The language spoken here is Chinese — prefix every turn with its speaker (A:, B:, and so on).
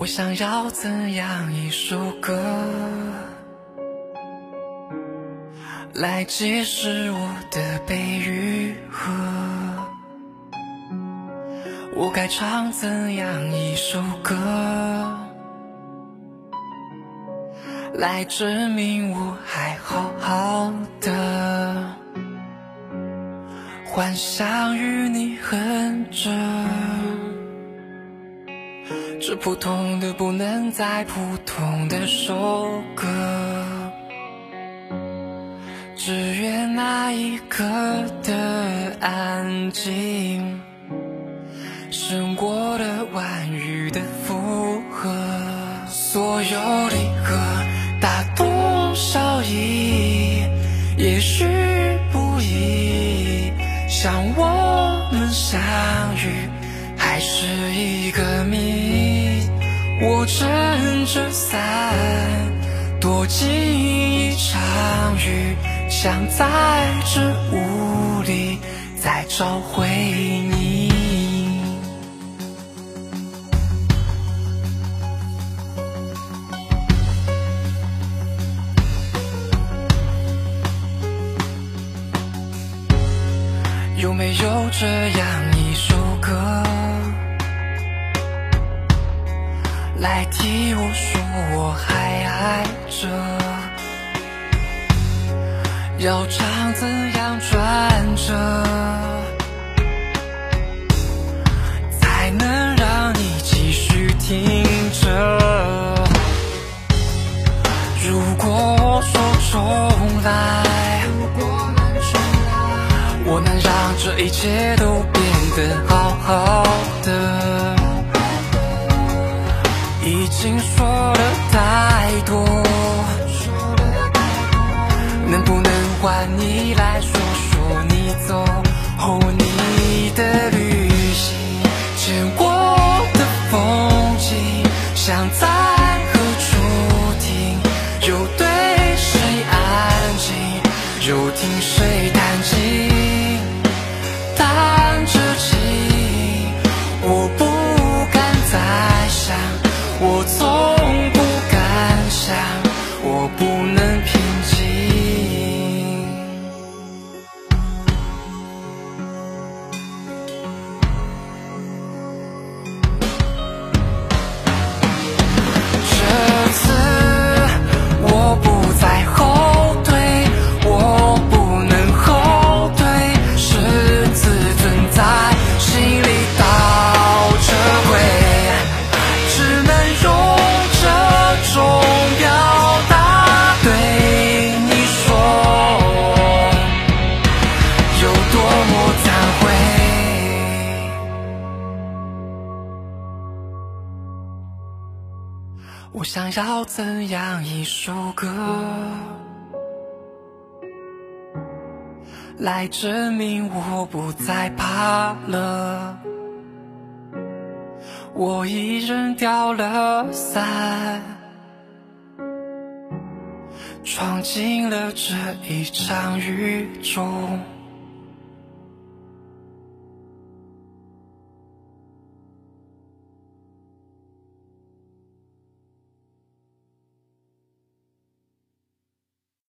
A: 我想要怎样一首歌来解释我的悲与和？我该唱怎样一首歌来证明我还好好的？幻想与你哼着。这普通的不能再普通的首歌，只愿那一刻的安静，胜过了万语的附和。所有离合大同小异，也许不易，像我们相遇，还是一个谜。我撑着伞，躲进一场雨，想在这雾里再找回你。有没有这样一首歌？代替我说我还爱着，要唱怎样转折，才能让你继续听着？如果我说重来，我能让这一切都变得好好已经说了太多，能不能换你来说说你走后你的旅行，见过的风景，想在何处停？又对谁安静？又听谁我想要怎样一首歌，来证明我不再怕了。我已扔掉了伞，闯进了这一场雨中。